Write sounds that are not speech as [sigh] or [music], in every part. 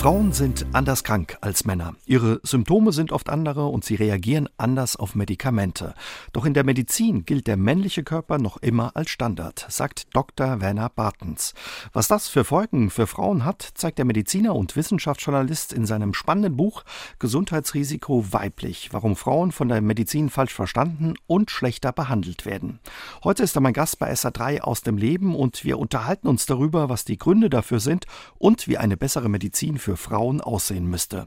Frauen sind anders krank als Männer. Ihre Symptome sind oft andere und sie reagieren anders auf Medikamente. Doch in der Medizin gilt der männliche Körper noch immer als Standard, sagt Dr. Werner Bartens. Was das für Folgen für Frauen hat, zeigt der Mediziner und Wissenschaftsjournalist in seinem spannenden Buch Gesundheitsrisiko weiblich, warum Frauen von der Medizin falsch verstanden und schlechter behandelt werden. Heute ist er mein Gast bei SA3 aus dem Leben und wir unterhalten uns darüber, was die Gründe dafür sind und wie eine bessere Medizin für für Frauen aussehen müsste.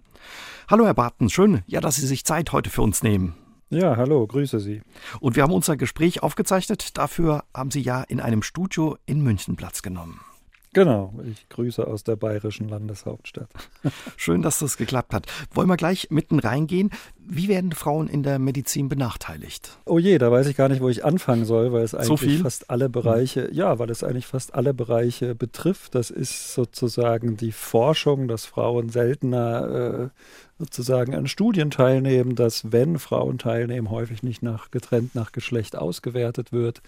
Hallo Herr Barton, schön, ja, dass Sie sich Zeit heute für uns nehmen. Ja, hallo, grüße Sie. Und wir haben unser Gespräch aufgezeichnet. Dafür haben Sie ja in einem Studio in München Platz genommen. Genau, ich grüße aus der bayerischen Landeshauptstadt. [laughs] Schön, dass das geklappt hat. Wollen wir gleich mitten reingehen? Wie werden Frauen in der Medizin benachteiligt? Oh je, da weiß ich gar nicht, wo ich anfangen soll, weil es eigentlich so fast alle Bereiche, ja, weil es eigentlich fast alle Bereiche betrifft. Das ist sozusagen die Forschung, dass Frauen seltener äh, sozusagen an Studien teilnehmen, dass wenn Frauen teilnehmen, häufig nicht nach getrennt nach Geschlecht ausgewertet wird,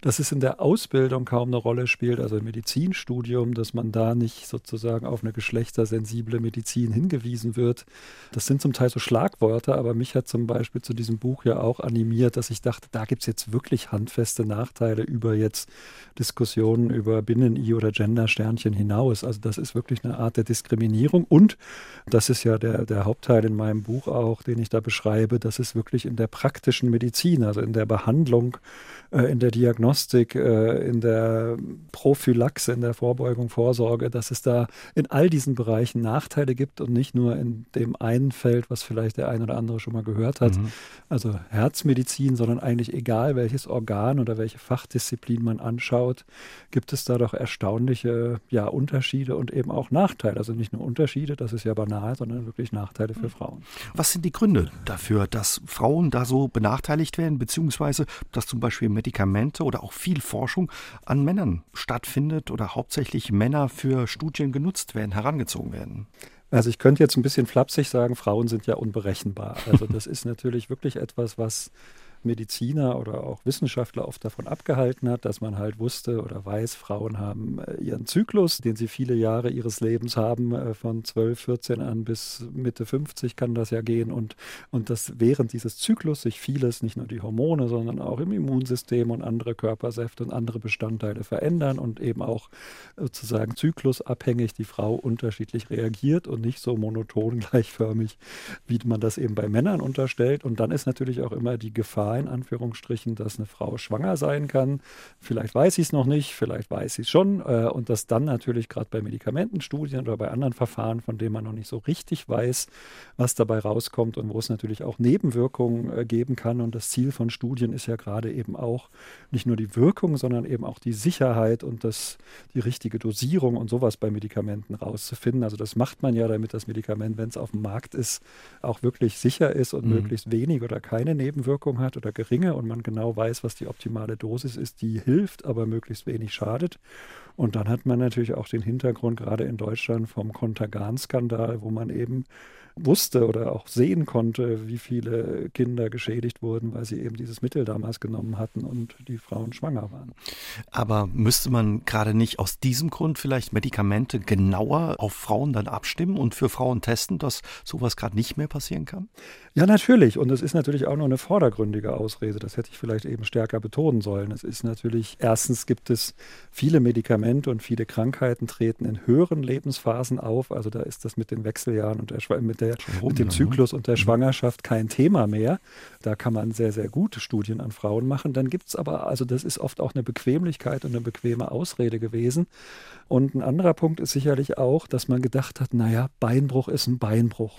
dass es in der Ausbildung kaum eine Rolle spielt, also im Medizinstudium, dass man da nicht sozusagen auf eine geschlechtersensible Medizin hingewiesen wird. Das sind zum Teil so Schlagworte, aber mich hat zum Beispiel zu diesem Buch ja auch animiert, dass ich dachte, da gibt es jetzt wirklich handfeste Nachteile über jetzt Diskussionen über Binnen-I oder Gender-Sternchen hinaus. Also das ist wirklich eine Art der Diskriminierung und das ist ja der, der Haupt Hauptteil in meinem Buch auch, den ich da beschreibe, dass es wirklich in der praktischen Medizin, also in der Behandlung, äh, in der Diagnostik, äh, in der Prophylaxe, in der Vorbeugung, Vorsorge, dass es da in all diesen Bereichen Nachteile gibt und nicht nur in dem einen Feld, was vielleicht der ein oder andere schon mal gehört hat, mhm. also Herzmedizin, sondern eigentlich egal, welches Organ oder welche Fachdisziplin man anschaut, gibt es da doch erstaunliche ja, Unterschiede und eben auch Nachteile. Also nicht nur Unterschiede, das ist ja banal, sondern wirklich Nachteile Nachteile für Frauen. Was sind die Gründe dafür, dass Frauen da so benachteiligt werden, beziehungsweise dass zum Beispiel Medikamente oder auch viel Forschung an Männern stattfindet oder hauptsächlich Männer für Studien genutzt werden, herangezogen werden? Also ich könnte jetzt ein bisschen flapsig sagen, Frauen sind ja unberechenbar. Also [laughs] das ist natürlich wirklich etwas, was Mediziner oder auch Wissenschaftler oft davon abgehalten hat, dass man halt wusste oder weiß, Frauen haben äh, ihren Zyklus, den sie viele Jahre ihres Lebens haben, äh, von 12, 14 an bis Mitte 50 kann das ja gehen und, und dass während dieses Zyklus sich vieles, nicht nur die Hormone, sondern auch im Immunsystem und andere Körpersäfte und andere Bestandteile verändern und eben auch sozusagen zyklusabhängig die Frau unterschiedlich reagiert und nicht so monoton [laughs] gleichförmig, wie man das eben bei Männern unterstellt. Und dann ist natürlich auch immer die Gefahr, in Anführungsstrichen, dass eine Frau schwanger sein kann. Vielleicht weiß sie es noch nicht, vielleicht weiß sie es schon. Äh, und dass dann natürlich gerade bei Medikamentenstudien oder bei anderen Verfahren, von denen man noch nicht so richtig weiß, was dabei rauskommt und wo es natürlich auch Nebenwirkungen äh, geben kann. Und das Ziel von Studien ist ja gerade eben auch nicht nur die Wirkung, sondern eben auch die Sicherheit und das, die richtige Dosierung und sowas bei Medikamenten rauszufinden. Also das macht man ja, damit das Medikament, wenn es auf dem Markt ist, auch wirklich sicher ist und mhm. möglichst wenig oder keine Nebenwirkung hat oder geringe und man genau weiß, was die optimale Dosis ist, die hilft, aber möglichst wenig schadet. Und dann hat man natürlich auch den Hintergrund gerade in Deutschland vom Kontergan-Skandal, wo man eben wusste oder auch sehen konnte, wie viele Kinder geschädigt wurden, weil sie eben dieses Mittel damals genommen hatten und die Frauen schwanger waren. Aber müsste man gerade nicht aus diesem Grund vielleicht Medikamente genauer auf Frauen dann abstimmen und für Frauen testen, dass sowas gerade nicht mehr passieren kann? Ja, natürlich. Und es ist natürlich auch nur eine vordergründige Ausrede. Das hätte ich vielleicht eben stärker betonen sollen. Es ist natürlich, erstens gibt es viele Medikamente und viele Krankheiten treten in höheren Lebensphasen auf. Also da ist das mit den Wechseljahren und der, mit, der, mit dem ne? Zyklus und der mhm. Schwangerschaft kein Thema mehr. Da kann man sehr, sehr gute Studien an Frauen machen. Dann gibt es aber, also das ist oft auch eine Bequemlichkeit und eine bequeme Ausrede gewesen. Und ein anderer Punkt ist sicherlich auch, dass man gedacht hat, naja, Beinbruch ist ein Beinbruch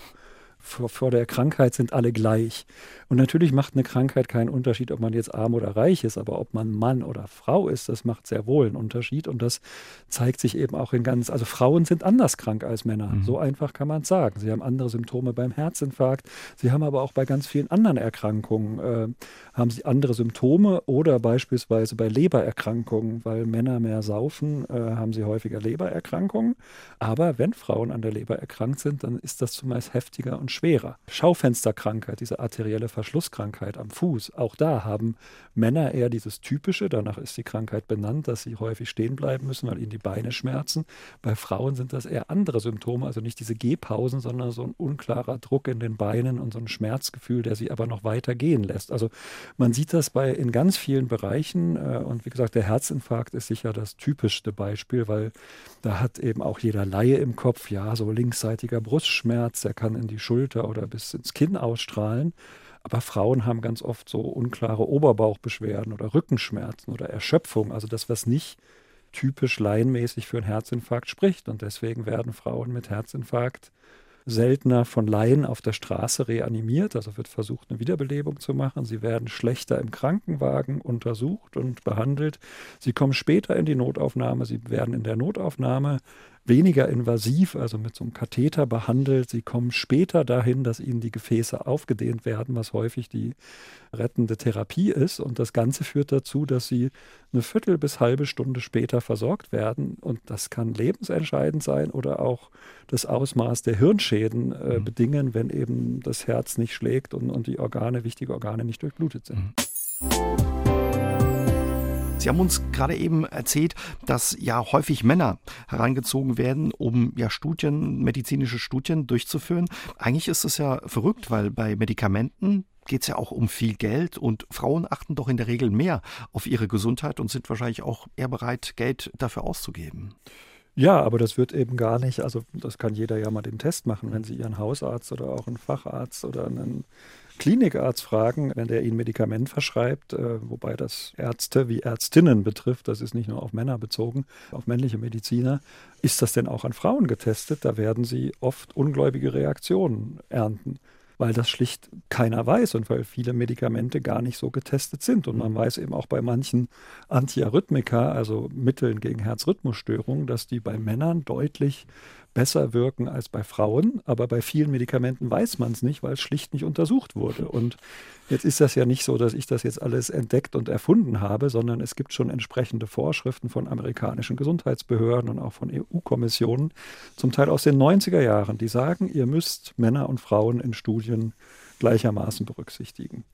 vor, vor, der Krankheit sind alle gleich. Und natürlich macht eine Krankheit keinen Unterschied, ob man jetzt arm oder reich ist, aber ob man Mann oder Frau ist, das macht sehr wohl einen Unterschied. Und das zeigt sich eben auch in ganz, also Frauen sind anders krank als Männer. Mhm. So einfach kann man es sagen. Sie haben andere Symptome beim Herzinfarkt. Sie haben aber auch bei ganz vielen anderen Erkrankungen, äh, haben sie andere Symptome oder beispielsweise bei Lebererkrankungen, weil Männer mehr saufen, äh, haben sie häufiger Lebererkrankungen. Aber wenn Frauen an der Leber erkrankt sind, dann ist das zumeist heftiger und und schwerer. Schaufensterkrankheit, diese arterielle Verschlusskrankheit am Fuß, auch da haben Männer eher dieses typische, danach ist die Krankheit benannt, dass sie häufig stehen bleiben müssen, weil ihnen die Beine schmerzen. Bei Frauen sind das eher andere Symptome, also nicht diese Gehpausen, sondern so ein unklarer Druck in den Beinen und so ein Schmerzgefühl, der sie aber noch weiter gehen lässt. Also man sieht das bei in ganz vielen Bereichen äh, und wie gesagt, der Herzinfarkt ist sicher das typischste Beispiel, weil da hat eben auch jeder Laie im Kopf, ja, so linksseitiger Brustschmerz, der kann in die Schulter oder bis ins Kinn ausstrahlen. Aber Frauen haben ganz oft so unklare Oberbauchbeschwerden oder Rückenschmerzen oder Erschöpfung, also das, was nicht typisch laienmäßig für einen Herzinfarkt spricht. Und deswegen werden Frauen mit Herzinfarkt seltener von Laien auf der Straße reanimiert, also wird versucht, eine Wiederbelebung zu machen. Sie werden schlechter im Krankenwagen untersucht und behandelt. Sie kommen später in die Notaufnahme, sie werden in der Notaufnahme weniger invasiv, also mit so einem Katheter behandelt. Sie kommen später dahin, dass ihnen die Gefäße aufgedehnt werden, was häufig die rettende Therapie ist. Und das Ganze führt dazu, dass sie eine Viertel bis halbe Stunde später versorgt werden. Und das kann lebensentscheidend sein oder auch das Ausmaß der Hirnschäden äh, mhm. bedingen, wenn eben das Herz nicht schlägt und, und die Organe, wichtige Organe nicht durchblutet sind. Mhm. Sie haben uns gerade eben erzählt, dass ja häufig Männer herangezogen werden, um ja Studien, medizinische Studien durchzuführen. Eigentlich ist es ja verrückt, weil bei Medikamenten geht es ja auch um viel Geld und Frauen achten doch in der Regel mehr auf ihre Gesundheit und sind wahrscheinlich auch eher bereit, Geld dafür auszugeben. Ja, aber das wird eben gar nicht, also das kann jeder ja mal den Test machen, wenn Sie Ihren Hausarzt oder auch einen Facharzt oder einen Klinikarzt fragen, wenn der Ihnen Medikament verschreibt, äh, wobei das Ärzte wie Ärztinnen betrifft, das ist nicht nur auf Männer bezogen, auf männliche Mediziner, ist das denn auch an Frauen getestet? Da werden Sie oft ungläubige Reaktionen ernten weil das schlicht keiner weiß und weil viele Medikamente gar nicht so getestet sind. Und man weiß eben auch bei manchen Antiarrhythmika, also Mitteln gegen Herzrhythmusstörungen, dass die bei Männern deutlich besser wirken als bei Frauen, aber bei vielen Medikamenten weiß man es nicht, weil es schlicht nicht untersucht wurde. Und jetzt ist das ja nicht so, dass ich das jetzt alles entdeckt und erfunden habe, sondern es gibt schon entsprechende Vorschriften von amerikanischen Gesundheitsbehörden und auch von EU-Kommissionen, zum Teil aus den 90er Jahren, die sagen, ihr müsst Männer und Frauen in Studien gleichermaßen berücksichtigen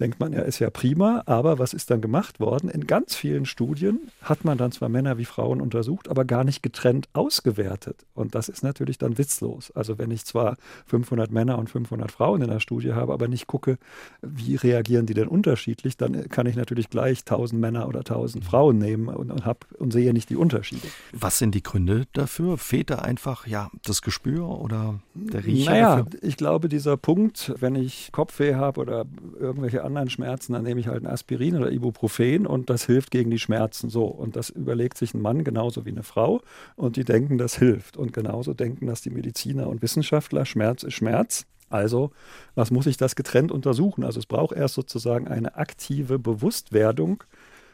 denkt man, ja, ist ja prima, aber was ist dann gemacht worden? In ganz vielen Studien hat man dann zwar Männer wie Frauen untersucht, aber gar nicht getrennt ausgewertet. Und das ist natürlich dann witzlos. Also wenn ich zwar 500 Männer und 500 Frauen in der Studie habe, aber nicht gucke, wie reagieren die denn unterschiedlich, dann kann ich natürlich gleich 1000 Männer oder 1000 Frauen nehmen und, und, hab, und sehe nicht die Unterschiede. Was sind die Gründe dafür? Fehlt da einfach ja, das Gespür oder der Riecher? Naja, dafür? ich glaube, dieser Punkt, wenn ich Kopfweh habe oder irgendwelche anderen Schmerzen, dann nehme ich halt ein Aspirin oder Ibuprofen und das hilft gegen die Schmerzen. So. Und das überlegt sich ein Mann genauso wie eine Frau und die denken, das hilft. Und genauso denken das die Mediziner und Wissenschaftler. Schmerz ist Schmerz. Also, was muss ich das getrennt untersuchen? Also, es braucht erst sozusagen eine aktive Bewusstwerdung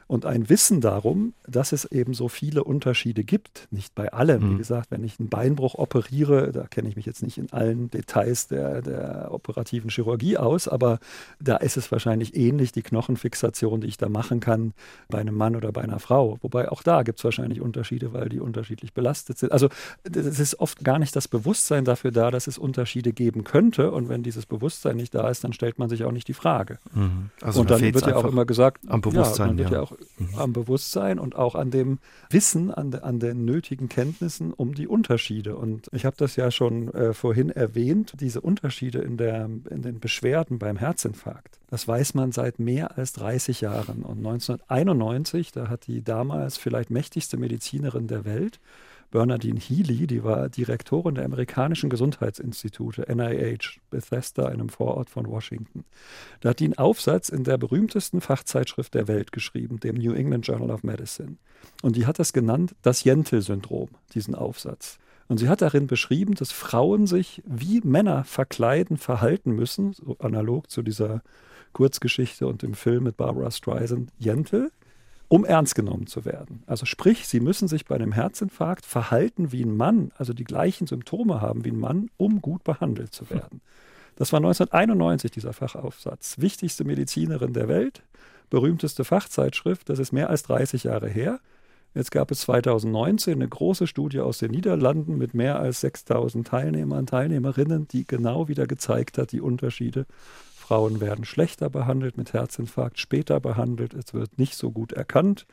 und ein Wissen darum, dass es eben so viele Unterschiede gibt. Nicht bei allem. Mhm. Wie gesagt, wenn ich einen Beinbruch operiere, da kenne ich mich jetzt nicht in allen Details der, der operativen Chirurgie aus, aber da ist es wahrscheinlich ähnlich, die Knochenfixation, die ich da machen kann, bei einem Mann oder bei einer Frau. Wobei auch da gibt es wahrscheinlich Unterschiede, weil die unterschiedlich belastet sind. Also es ist oft gar nicht das Bewusstsein dafür da, dass es Unterschiede geben könnte. Und wenn dieses Bewusstsein nicht da ist, dann stellt man sich auch nicht die Frage. Mhm. Also und dann wird ja auch immer gesagt, am Bewusstsein, ja, man wird ja, ja auch mhm. am Bewusstsein und auch an dem Wissen, an, de, an den nötigen Kenntnissen um die Unterschiede. Und ich habe das ja schon äh, vorhin erwähnt, diese Unterschiede in, der, in den Beschwerden beim Herzinfarkt. Das weiß man seit mehr als 30 Jahren. Und 1991, da hat die damals vielleicht mächtigste Medizinerin der Welt, Bernadine Healy, die war Direktorin der amerikanischen Gesundheitsinstitute, NIH, Bethesda, einem Vorort von Washington. Da hat die einen Aufsatz in der berühmtesten Fachzeitschrift der Welt geschrieben, dem New England Journal of Medicine. Und die hat das genannt, das Jentel-Syndrom, diesen Aufsatz. Und sie hat darin beschrieben, dass Frauen sich wie Männer verkleiden, verhalten müssen, so analog zu dieser Kurzgeschichte und dem Film mit Barbara Streisand, Jentel, um ernst genommen zu werden. Also sprich, Sie müssen sich bei einem Herzinfarkt verhalten wie ein Mann, also die gleichen Symptome haben wie ein Mann, um gut behandelt zu werden. Das war 1991 dieser Fachaufsatz. Wichtigste Medizinerin der Welt, berühmteste Fachzeitschrift, das ist mehr als 30 Jahre her. Jetzt gab es 2019 eine große Studie aus den Niederlanden mit mehr als 6000 Teilnehmern, Teilnehmerinnen, die genau wieder gezeigt hat, die Unterschiede. Frauen werden schlechter behandelt mit Herzinfarkt, später behandelt, es wird nicht so gut erkannt.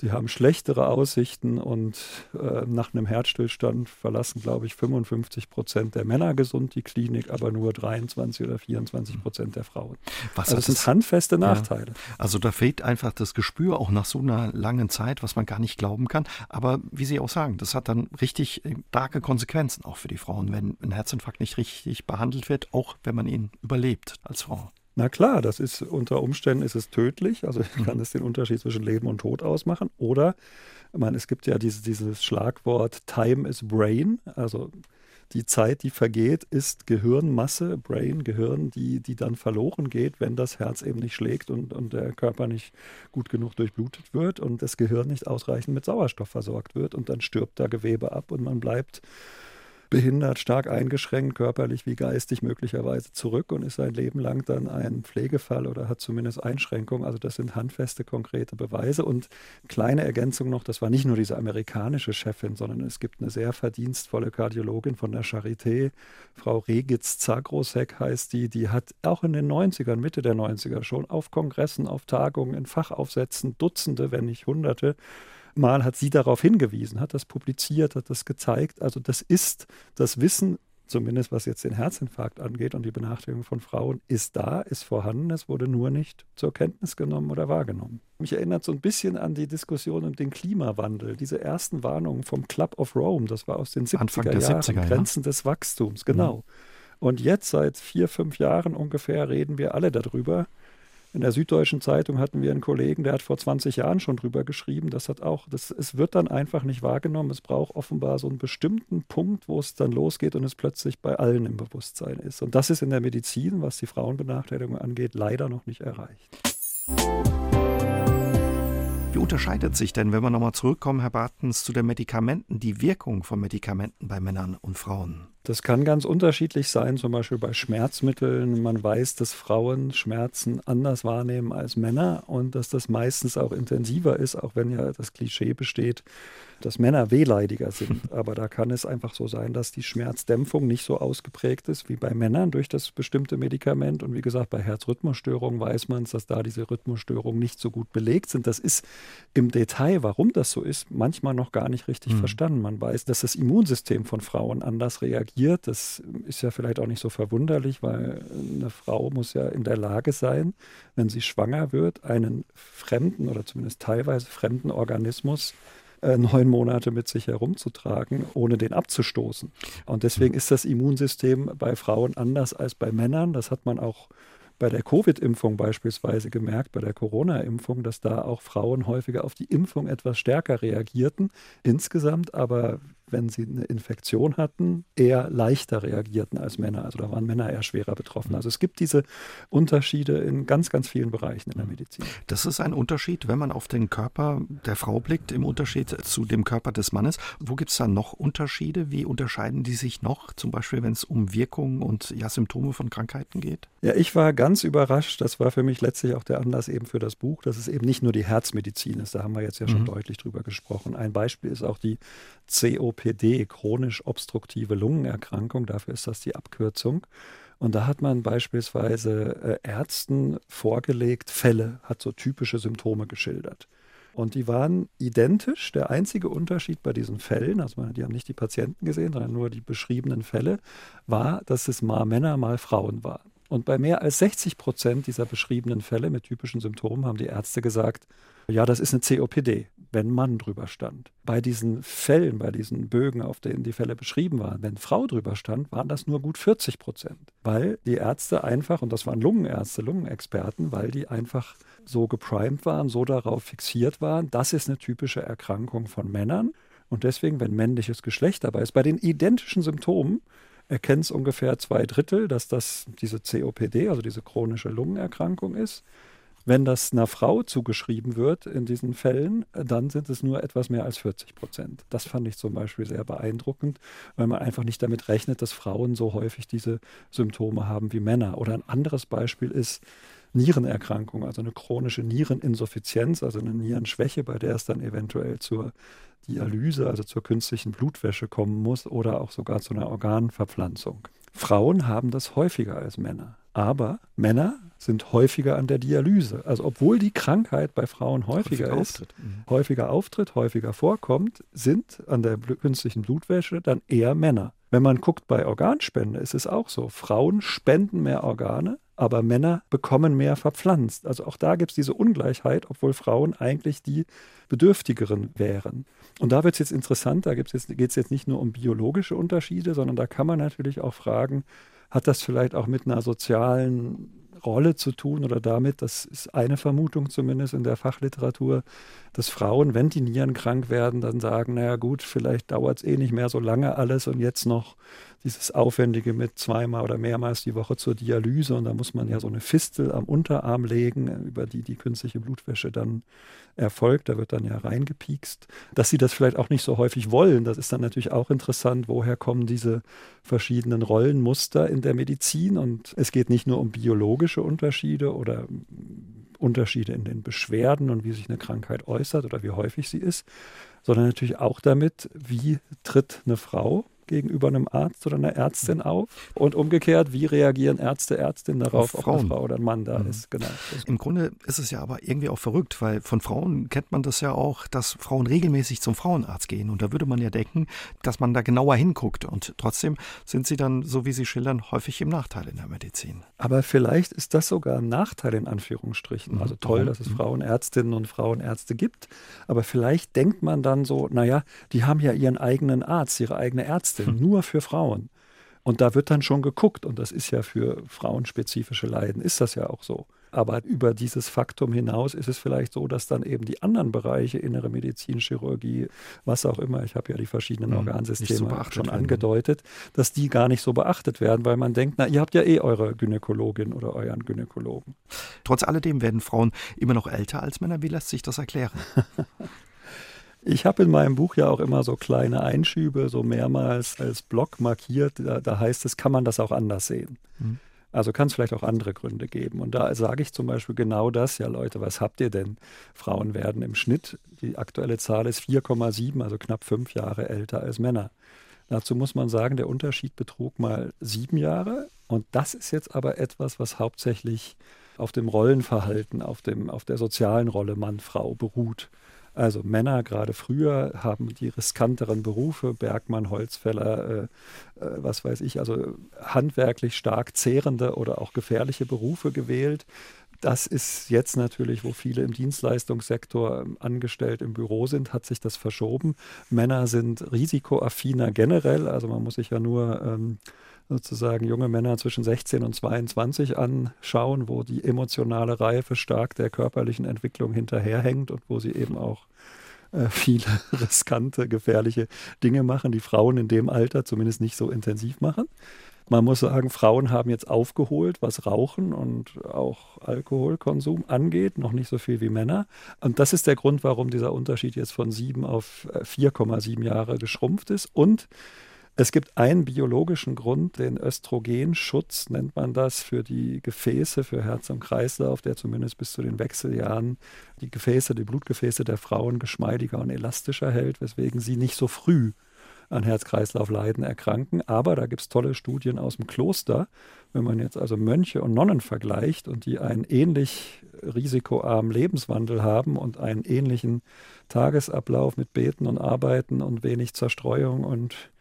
Sie haben schlechtere Aussichten und äh, nach einem Herzstillstand verlassen, glaube ich, 55 Prozent der Männer gesund die Klinik, aber nur 23 oder 24 Prozent der Frauen. Was also das sind handfeste Nachteile. Ja. Also da fehlt einfach das Gespür, auch nach so einer langen Zeit, was man gar nicht glauben kann. Aber wie Sie auch sagen, das hat dann richtig äh, starke Konsequenzen auch für die Frauen, wenn ein Herzinfarkt nicht richtig behandelt wird, auch wenn man ihn überlebt als Frau. Na klar, das ist unter Umständen ist es tödlich, also mhm. kann es den Unterschied zwischen Leben und Tod ausmachen. Oder, ich meine, es gibt ja diese, dieses Schlagwort Time is Brain, also die Zeit, die vergeht, ist Gehirnmasse, Brain, Gehirn, die, die dann verloren geht, wenn das Herz eben nicht schlägt und, und der Körper nicht gut genug durchblutet wird und das Gehirn nicht ausreichend mit Sauerstoff versorgt wird und dann stirbt da Gewebe ab und man bleibt behindert, stark eingeschränkt, körperlich wie geistig möglicherweise zurück und ist sein Leben lang dann ein Pflegefall oder hat zumindest Einschränkungen. Also das sind handfeste, konkrete Beweise. Und kleine Ergänzung noch, das war nicht nur diese amerikanische Chefin, sondern es gibt eine sehr verdienstvolle Kardiologin von der Charité, Frau Regitz Zagrosek heißt die, die hat auch in den 90ern, Mitte der 90er schon auf Kongressen, auf Tagungen, in Fachaufsätzen Dutzende, wenn nicht Hunderte Mal hat sie darauf hingewiesen, hat das publiziert, hat das gezeigt. Also das ist das Wissen, zumindest was jetzt den Herzinfarkt angeht und die Benachteiligung von Frauen, ist da, ist vorhanden, es wurde nur nicht zur Kenntnis genommen oder wahrgenommen. Mich erinnert so ein bisschen an die Diskussion um den Klimawandel. Diese ersten Warnungen vom Club of Rome, das war aus den 70er Jahren, 70er, Grenzen ja. des Wachstums, genau. Mhm. Und jetzt seit vier, fünf Jahren ungefähr reden wir alle darüber. In der Süddeutschen Zeitung hatten wir einen Kollegen, der hat vor 20 Jahren schon drüber geschrieben. Das hat auch, das, es wird dann einfach nicht wahrgenommen. Es braucht offenbar so einen bestimmten Punkt, wo es dann losgeht und es plötzlich bei allen im Bewusstsein ist. Und das ist in der Medizin, was die Frauenbenachteiligung angeht, leider noch nicht erreicht. Wie unterscheidet sich denn, wenn wir nochmal zurückkommen, Herr Bartens, zu den Medikamenten, die Wirkung von Medikamenten bei Männern und Frauen? Das kann ganz unterschiedlich sein, zum Beispiel bei Schmerzmitteln. Man weiß, dass Frauen Schmerzen anders wahrnehmen als Männer und dass das meistens auch intensiver ist, auch wenn ja das Klischee besteht, dass Männer wehleidiger sind. [laughs] Aber da kann es einfach so sein, dass die Schmerzdämpfung nicht so ausgeprägt ist wie bei Männern durch das bestimmte Medikament. Und wie gesagt, bei Herzrhythmusstörungen weiß man, dass da diese Rhythmusstörungen nicht so gut belegt sind. Das ist im Detail, warum das so ist, manchmal noch gar nicht richtig mhm. verstanden. Man weiß, dass das Immunsystem von Frauen anders reagiert. Das ist ja vielleicht auch nicht so verwunderlich, weil eine Frau muss ja in der Lage sein, wenn sie schwanger wird, einen fremden oder zumindest teilweise fremden Organismus äh, neun Monate mit sich herumzutragen, ohne den abzustoßen. Und deswegen ist das Immunsystem bei Frauen anders als bei Männern. Das hat man auch bei der Covid-Impfung beispielsweise gemerkt, bei der Corona-Impfung, dass da auch Frauen häufiger auf die Impfung etwas stärker reagierten. Insgesamt aber wenn sie eine Infektion hatten, eher leichter reagierten als Männer. Also da waren Männer eher schwerer betroffen. Also es gibt diese Unterschiede in ganz, ganz vielen Bereichen in der Medizin. Das ist ein Unterschied, wenn man auf den Körper der Frau blickt, im Unterschied zu dem Körper des Mannes. Wo gibt es da noch Unterschiede? Wie unterscheiden die sich noch? Zum Beispiel, wenn es um Wirkungen und ja, Symptome von Krankheiten geht? Ja, ich war ganz überrascht. Das war für mich letztlich auch der Anlass eben für das Buch, dass es eben nicht nur die Herzmedizin ist. Da haben wir jetzt ja schon mhm. deutlich drüber gesprochen. Ein Beispiel ist auch die COPD, chronisch obstruktive Lungenerkrankung, dafür ist das die Abkürzung. Und da hat man beispielsweise äh, Ärzten vorgelegt, Fälle, hat so typische Symptome geschildert. Und die waren identisch. Der einzige Unterschied bei diesen Fällen, also die haben nicht die Patienten gesehen, sondern nur die beschriebenen Fälle, war, dass es mal Männer, mal Frauen waren. Und bei mehr als 60 Prozent dieser beschriebenen Fälle mit typischen Symptomen haben die Ärzte gesagt, ja, das ist eine COPD, wenn Mann drüber stand. Bei diesen Fällen, bei diesen Bögen, auf denen die Fälle beschrieben waren, wenn Frau drüber stand, waren das nur gut 40 Prozent. Weil die Ärzte einfach, und das waren Lungenärzte, Lungenexperten, weil die einfach so geprimed waren, so darauf fixiert waren, das ist eine typische Erkrankung von Männern. Und deswegen, wenn männliches Geschlecht dabei ist, bei den identischen Symptomen, erkennt es ungefähr zwei Drittel, dass das diese COPD, also diese chronische Lungenerkrankung ist. Wenn das einer Frau zugeschrieben wird in diesen Fällen, dann sind es nur etwas mehr als 40 Prozent. Das fand ich zum Beispiel sehr beeindruckend, weil man einfach nicht damit rechnet, dass Frauen so häufig diese Symptome haben wie Männer. Oder ein anderes Beispiel ist, Nierenerkrankung, also eine chronische Niereninsuffizienz, also eine Nierenschwäche, bei der es dann eventuell zur Dialyse, also zur künstlichen Blutwäsche kommen muss oder auch sogar zu einer Organverpflanzung. Frauen haben das häufiger als Männer. Aber Männer sind häufiger an der Dialyse. Also obwohl die Krankheit bei Frauen häufiger häufiger ist, auftritt. Mhm. häufiger auftritt, häufiger vorkommt, sind an der künstlichen Blutwäsche dann eher Männer. Wenn man guckt bei Organspende, ist es auch so. Frauen spenden mehr Organe, aber Männer bekommen mehr verpflanzt. Also auch da gibt es diese Ungleichheit, obwohl Frauen eigentlich die Bedürftigeren wären. Und da wird es jetzt interessant, da geht es jetzt nicht nur um biologische Unterschiede, sondern da kann man natürlich auch fragen, hat das vielleicht auch mit einer sozialen Rolle zu tun oder damit, das ist eine Vermutung zumindest in der Fachliteratur, dass Frauen, wenn die Nieren krank werden, dann sagen, naja gut, vielleicht dauert es eh nicht mehr so lange alles und jetzt noch dieses Aufwendige mit zweimal oder mehrmals die Woche zur Dialyse. Und da muss man ja so eine Fistel am Unterarm legen, über die die künstliche Blutwäsche dann erfolgt. Da wird dann ja reingepiekst. Dass sie das vielleicht auch nicht so häufig wollen, das ist dann natürlich auch interessant. Woher kommen diese verschiedenen Rollenmuster in der Medizin? Und es geht nicht nur um biologische Unterschiede oder Unterschiede in den Beschwerden und wie sich eine Krankheit äußert oder wie häufig sie ist, sondern natürlich auch damit, wie tritt eine Frau gegenüber einem Arzt oder einer Ärztin auf? Und umgekehrt, wie reagieren Ärzte, Ärztinnen darauf, ob eine Frau oder ein Mann da mhm. ist? Genau. Im Grunde ist es ja aber irgendwie auch verrückt, weil von Frauen kennt man das ja auch, dass Frauen regelmäßig zum Frauenarzt gehen. Und da würde man ja denken, dass man da genauer hinguckt. Und trotzdem sind sie dann, so wie Sie schildern, häufig im Nachteil in der Medizin. Aber vielleicht ist das sogar ein Nachteil in Anführungsstrichen. Mhm. Also toll, dass es mhm. Frauenärztinnen und Frauenärzte gibt. Aber vielleicht denkt man dann so, naja, die haben ja ihren eigenen Arzt, ihre eigene Ärztin. Ärztin, hm. nur für Frauen. Und da wird dann schon geguckt, und das ist ja für frauenspezifische Leiden, ist das ja auch so. Aber über dieses Faktum hinaus ist es vielleicht so, dass dann eben die anderen Bereiche, innere Medizin, Chirurgie, was auch immer, ich habe ja die verschiedenen hm, Organsysteme so schon angedeutet, dass die gar nicht so beachtet werden, weil man denkt, na, ihr habt ja eh eure Gynäkologin oder euren Gynäkologen. Trotz alledem werden Frauen immer noch älter als Männer. Wie lässt sich das erklären? [laughs] Ich habe in meinem Buch ja auch immer so kleine Einschübe, so mehrmals als Block markiert. Da, da heißt es, kann man das auch anders sehen. Mhm. Also kann es vielleicht auch andere Gründe geben. Und da sage ich zum Beispiel genau das, ja Leute, was habt ihr denn? Frauen werden im Schnitt, die aktuelle Zahl ist 4,7, also knapp fünf Jahre älter als Männer. Dazu muss man sagen, der Unterschied betrug mal sieben Jahre. Und das ist jetzt aber etwas, was hauptsächlich auf dem Rollenverhalten, auf, dem, auf der sozialen Rolle Mann-Frau beruht. Also Männer gerade früher haben die riskanteren Berufe, Bergmann, Holzfäller, äh, äh, was weiß ich, also handwerklich stark zehrende oder auch gefährliche Berufe gewählt. Das ist jetzt natürlich, wo viele im Dienstleistungssektor ähm, angestellt im Büro sind, hat sich das verschoben. Männer sind risikoaffiner generell, also man muss sich ja nur ähm, sozusagen junge Männer zwischen 16 und 22 anschauen, wo die emotionale Reife stark der körperlichen Entwicklung hinterherhängt und wo sie eben auch äh, viele [laughs] riskante, gefährliche Dinge machen, die Frauen in dem Alter zumindest nicht so intensiv machen. Man muss sagen, Frauen haben jetzt aufgeholt, was Rauchen und auch Alkoholkonsum angeht, noch nicht so viel wie Männer. Und das ist der Grund, warum dieser Unterschied jetzt von sieben auf 4,7 äh, Jahre geschrumpft ist. Und es gibt einen biologischen Grund, den Östrogenschutz nennt man das für die Gefäße, für Herz und Kreislauf, der zumindest bis zu den Wechseljahren die Gefäße, die Blutgefäße der Frauen geschmeidiger und elastischer hält, weswegen sie nicht so früh an Herz-Kreislauf-Leiden erkranken. Aber da gibt es tolle Studien aus dem Kloster. Wenn man jetzt also Mönche und Nonnen vergleicht und die einen ähnlich risikoarmen Lebenswandel haben und einen ähnlichen Tagesablauf mit Beten und Arbeiten und wenig Zerstreuung und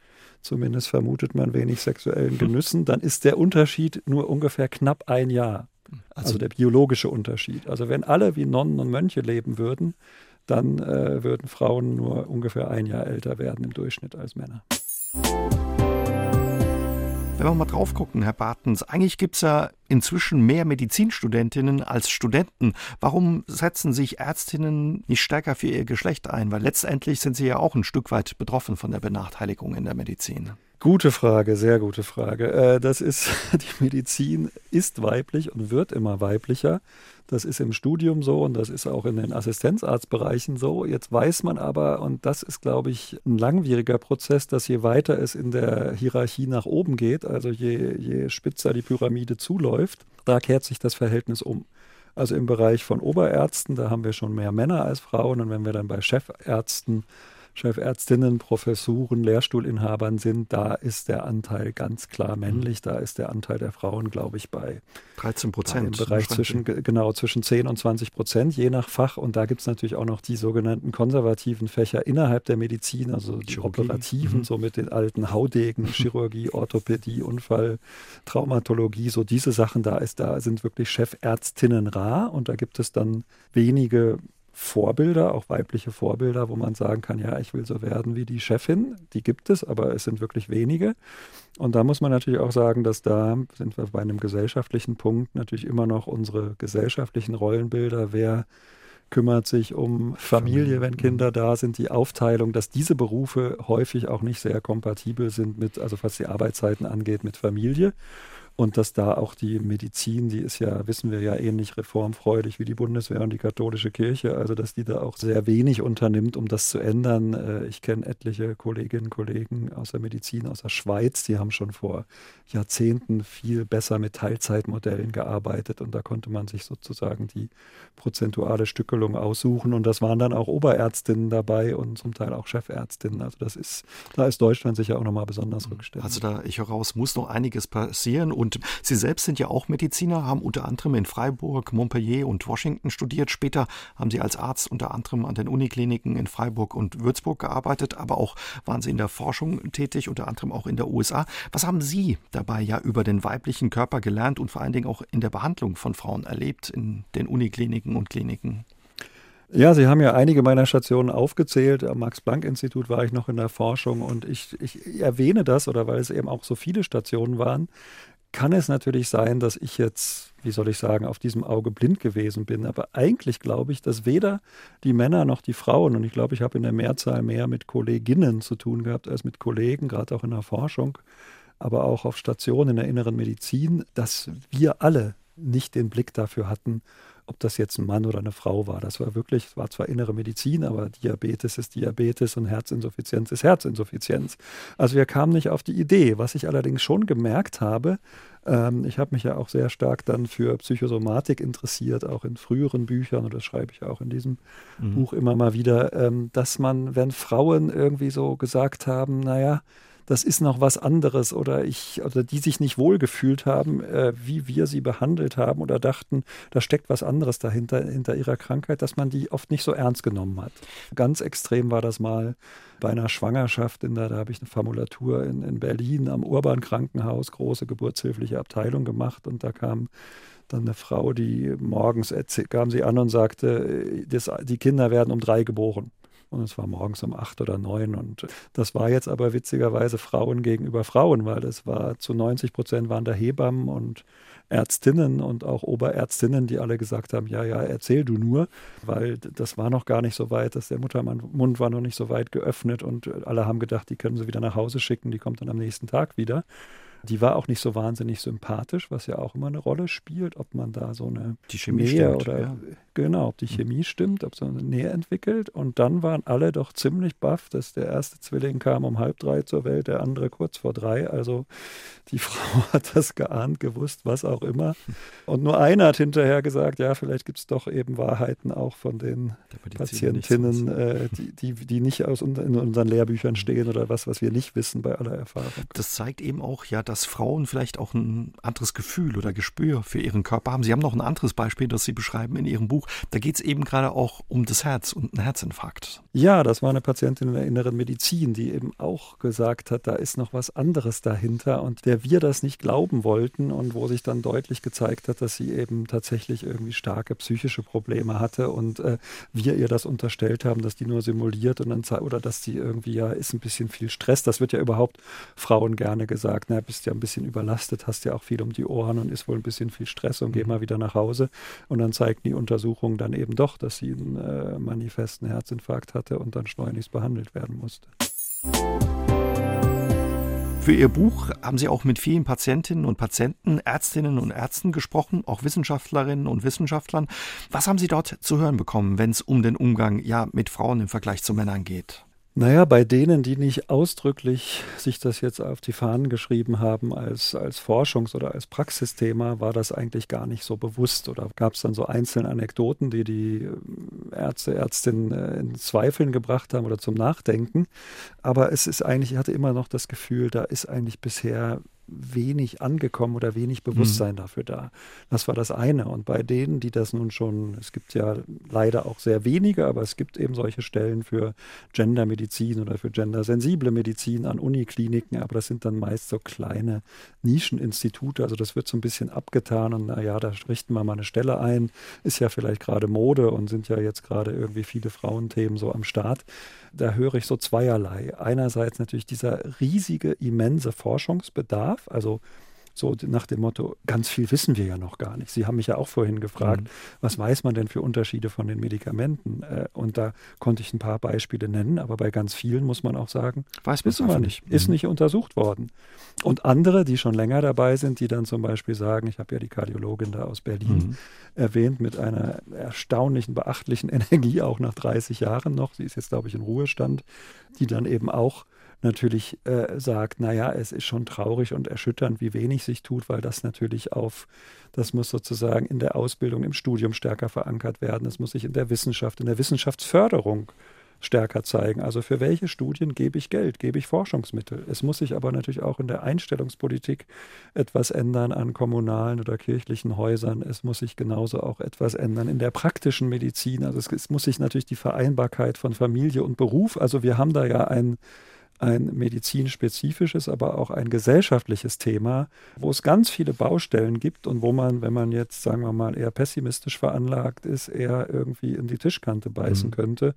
zumindest vermutet man wenig sexuellen Genüssen, dann ist der Unterschied nur ungefähr knapp ein Jahr. Also, also der biologische Unterschied. Also wenn alle wie Nonnen und Mönche leben würden, dann äh, würden Frauen nur ungefähr ein Jahr älter werden im Durchschnitt als Männer. Wenn wir mal drauf gucken, Herr Bartens, eigentlich gibt es ja inzwischen mehr Medizinstudentinnen als Studenten. Warum setzen sich Ärztinnen nicht stärker für ihr Geschlecht ein? Weil letztendlich sind sie ja auch ein Stück weit betroffen von der Benachteiligung in der Medizin. Gute Frage, sehr gute Frage. Äh, das ist, [laughs] die Medizin ist weiblich und wird immer weiblicher. Das ist im Studium so und das ist auch in den Assistenzarztbereichen so. Jetzt weiß man aber, und das ist, glaube ich, ein langwieriger Prozess, dass je weiter es in der Hierarchie nach oben geht, also je, je spitzer die Pyramide zuläuft, da kehrt sich das Verhältnis um. Also im Bereich von Oberärzten, da haben wir schon mehr Männer als Frauen. Und wenn wir dann bei Chefärzten Chefärztinnen, Professuren, Lehrstuhlinhabern sind, da ist der Anteil ganz klar männlich. Da ist der Anteil der Frauen, glaube ich, bei 13 Prozent. Im Bereich zwischen, genau, zwischen 10 und 20 Prozent, je nach Fach. Und da gibt es natürlich auch noch die sogenannten konservativen Fächer innerhalb der Medizin, also die Chirurgie. operativen, mhm. so mit den alten Haudegen, [laughs] Chirurgie, Orthopädie, Unfall, Traumatologie, so diese Sachen, da ist, da sind wirklich Chefärztinnen rar und da gibt es dann wenige Vorbilder, auch weibliche Vorbilder, wo man sagen kann, ja, ich will so werden wie die Chefin. Die gibt es, aber es sind wirklich wenige. Und da muss man natürlich auch sagen, dass da sind wir bei einem gesellschaftlichen Punkt natürlich immer noch unsere gesellschaftlichen Rollenbilder, wer kümmert sich um Familie, wenn Kinder da sind, die Aufteilung, dass diese Berufe häufig auch nicht sehr kompatibel sind mit, also was die Arbeitszeiten angeht, mit Familie und dass da auch die Medizin, die ist ja, wissen wir ja, ähnlich reformfreudig wie die Bundeswehr und die katholische Kirche, also dass die da auch sehr wenig unternimmt, um das zu ändern. Äh, ich kenne etliche Kolleginnen und Kollegen aus der Medizin, aus der Schweiz, die haben schon vor Jahrzehnten viel besser mit Teilzeitmodellen gearbeitet und da konnte man sich sozusagen die prozentuale Stückelung aussuchen und das waren dann auch Oberärztinnen dabei und zum Teil auch Chefärztinnen. Also das ist, da ist Deutschland sicher auch nochmal besonders rückständig. Also da, ich höre raus, muss noch einiges passieren und und Sie selbst sind ja auch Mediziner, haben unter anderem in Freiburg, Montpellier und Washington studiert. Später haben Sie als Arzt unter anderem an den Unikliniken in Freiburg und Würzburg gearbeitet, aber auch waren Sie in der Forschung tätig, unter anderem auch in der USA. Was haben Sie dabei ja über den weiblichen Körper gelernt und vor allen Dingen auch in der Behandlung von Frauen erlebt in den Unikliniken und Kliniken? Ja, Sie haben ja einige meiner Stationen aufgezählt. Am Max-Planck-Institut war ich noch in der Forschung und ich, ich erwähne das, oder weil es eben auch so viele Stationen waren, kann es natürlich sein, dass ich jetzt, wie soll ich sagen, auf diesem Auge blind gewesen bin. Aber eigentlich glaube ich, dass weder die Männer noch die Frauen, und ich glaube, ich habe in der Mehrzahl mehr mit Kolleginnen zu tun gehabt als mit Kollegen, gerade auch in der Forschung, aber auch auf Stationen in der inneren Medizin, dass wir alle nicht den Blick dafür hatten, ob das jetzt ein Mann oder eine Frau war. Das war wirklich, es war zwar innere Medizin, aber Diabetes ist Diabetes und Herzinsuffizienz ist Herzinsuffizienz. Also wir kamen nicht auf die Idee. Was ich allerdings schon gemerkt habe, ähm, ich habe mich ja auch sehr stark dann für Psychosomatik interessiert, auch in früheren Büchern, und das schreibe ich auch in diesem mhm. Buch immer mal wieder, ähm, dass man, wenn Frauen irgendwie so gesagt haben, naja, das ist noch was anderes oder ich oder die sich nicht wohlgefühlt haben, äh, wie wir sie behandelt haben oder dachten, da steckt was anderes dahinter hinter ihrer Krankheit, dass man die oft nicht so ernst genommen hat. Ganz extrem war das mal bei einer Schwangerschaft, in der, da habe ich eine Formulatur in, in Berlin am Urban Krankenhaus, große geburtshilfliche Abteilung gemacht und da kam dann eine Frau, die morgens kam sie an und sagte, äh, das, die Kinder werden um drei geboren. Und es war morgens um acht oder neun. Und das war jetzt aber witzigerweise Frauen gegenüber Frauen, weil es war zu 90 Prozent waren da Hebammen und Ärztinnen und auch Oberärztinnen, die alle gesagt haben, ja, ja, erzähl du nur, weil das war noch gar nicht so weit, dass der Muttermund war noch nicht so weit geöffnet und alle haben gedacht, die können sie wieder nach Hause schicken, die kommt dann am nächsten Tag wieder. Die war auch nicht so wahnsinnig sympathisch, was ja auch immer eine Rolle spielt, ob man da so eine die Chemie Nähe stimmt, oder ja. Genau, ob die Chemie stimmt, ob so eine Nähe entwickelt. Und dann waren alle doch ziemlich baff, dass der erste Zwilling kam um halb drei zur Welt, der andere kurz vor drei. Also die [laughs] Frau hat das geahnt, gewusst, was auch immer. Und nur einer hat hinterher gesagt, ja, vielleicht gibt es doch eben Wahrheiten auch von den Patientinnen, äh, die, die, die nicht aus in unseren Lehrbüchern stehen oder was, was wir nicht wissen bei aller Erfahrung. Das zeigt eben auch ja, dass Frauen vielleicht auch ein anderes Gefühl oder Gespür für ihren Körper haben. Sie haben noch ein anderes Beispiel, das Sie beschreiben in Ihrem Buch. Da geht es eben gerade auch um das Herz und einen Herzinfarkt. Ja, das war eine Patientin in der inneren Medizin, die eben auch gesagt hat, da ist noch was anderes dahinter und der wir das nicht glauben wollten und wo sich dann deutlich gezeigt hat, dass sie eben tatsächlich irgendwie starke psychische Probleme hatte und äh, wir ihr das unterstellt haben, dass die nur simuliert und dann oder dass sie irgendwie ja ist ein bisschen viel Stress. Das wird ja überhaupt Frauen gerne gesagt. Na, bist ja ein bisschen überlastet, hast ja auch viel um die Ohren und ist wohl ein bisschen viel Stress und geh mhm. mal wieder nach Hause. Und dann zeigt die Untersuchung dann eben doch, dass sie einen äh, manifesten Herzinfarkt hatte und dann schleunigst behandelt werden musste. Für Ihr Buch haben Sie auch mit vielen Patientinnen und Patienten, Ärztinnen und Ärzten gesprochen, auch Wissenschaftlerinnen und Wissenschaftlern. Was haben Sie dort zu hören bekommen, wenn es um den Umgang ja mit Frauen im Vergleich zu Männern geht? Naja, bei denen, die nicht ausdrücklich sich das jetzt auf die Fahnen geschrieben haben als, als Forschungs- oder als Praxisthema, war das eigentlich gar nicht so bewusst. Oder gab es dann so einzelne Anekdoten, die die ähm, Ärzte, Ärztinnen äh, in Zweifeln gebracht haben oder zum Nachdenken. Aber es ist eigentlich, ich hatte immer noch das Gefühl, da ist eigentlich bisher wenig angekommen oder wenig Bewusstsein mhm. dafür da. Das war das eine. Und bei denen, die das nun schon, es gibt ja leider auch sehr wenige, aber es gibt eben solche Stellen für Gendermedizin oder für gendersensible Medizin an Unikliniken, aber das sind dann meist so kleine Nischeninstitute. Also das wird so ein bisschen abgetan und naja, da richten wir mal eine Stelle ein. Ist ja vielleicht gerade Mode und sind ja jetzt gerade irgendwie viele Frauenthemen so am Start da höre ich so zweierlei. Einerseits natürlich dieser riesige, immense Forschungsbedarf, also so nach dem Motto, ganz viel wissen wir ja noch gar nicht. Sie haben mich ja auch vorhin gefragt, mhm. was weiß man denn für Unterschiede von den Medikamenten? Äh, und da konnte ich ein paar Beispiele nennen, aber bei ganz vielen muss man auch sagen, weiß wissen wir nicht, mhm. ist nicht untersucht worden. Und andere, die schon länger dabei sind, die dann zum Beispiel sagen, ich habe ja die Kardiologin da aus Berlin mhm. erwähnt, mit einer erstaunlichen, beachtlichen [laughs] Energie, auch nach 30 Jahren noch, sie ist jetzt, glaube ich, in Ruhestand, die dann eben auch natürlich äh, sagt, naja, es ist schon traurig und erschütternd, wie wenig sich tut, weil das natürlich auf, das muss sozusagen in der Ausbildung, im Studium stärker verankert werden. Es muss sich in der Wissenschaft, in der Wissenschaftsförderung stärker zeigen. Also für welche Studien gebe ich Geld, gebe ich Forschungsmittel? Es muss sich aber natürlich auch in der Einstellungspolitik etwas ändern an kommunalen oder kirchlichen Häusern. Es muss sich genauso auch etwas ändern in der praktischen Medizin. Also es, es muss sich natürlich die Vereinbarkeit von Familie und Beruf, also wir haben da ja ein ein medizinspezifisches, aber auch ein gesellschaftliches Thema, wo es ganz viele Baustellen gibt und wo man, wenn man jetzt, sagen wir mal, eher pessimistisch veranlagt ist, eher irgendwie in die Tischkante beißen mhm. könnte.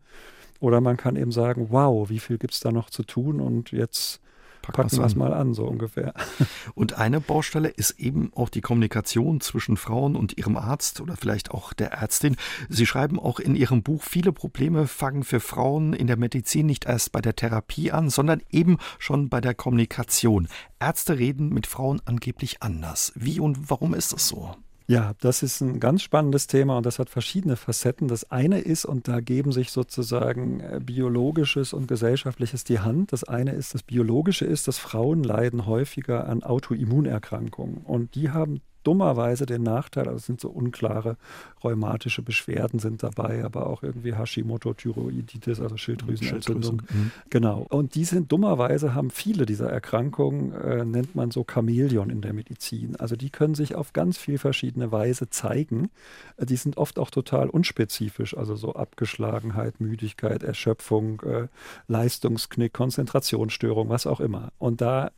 Oder man kann eben sagen, wow, wie viel gibt es da noch zu tun und jetzt packen wir es mal an, so ungefähr. [laughs] Und eine Baustelle ist eben auch die Kommunikation zwischen Frauen und ihrem Arzt oder vielleicht auch der Ärztin. Sie schreiben auch in Ihrem Buch, viele Probleme fangen für Frauen in der Medizin nicht erst bei der Therapie an, sondern eben schon bei der Kommunikation. Ärzte reden mit Frauen angeblich anders. Wie und warum ist das so? Ja, das ist ein ganz spannendes Thema und das hat verschiedene Facetten. Das eine ist, und da geben sich sozusagen äh, biologisches und gesellschaftliches die Hand. Das eine ist, das biologische ist, dass Frauen leiden häufiger an Autoimmunerkrankungen und die haben dummerweise den Nachteil, also es sind so unklare rheumatische Beschwerden sind dabei, aber auch irgendwie Hashimoto-Thyroiditis, also Schilddrüsenentzündung. Mhm. Genau. Und die sind dummerweise, haben viele dieser Erkrankungen, äh, nennt man so Chamäleon in der Medizin. Also die können sich auf ganz viel verschiedene Weise zeigen. Äh, die sind oft auch total unspezifisch, also so Abgeschlagenheit, Müdigkeit, Erschöpfung, äh, Leistungsknick, Konzentrationsstörung, was auch immer. Und da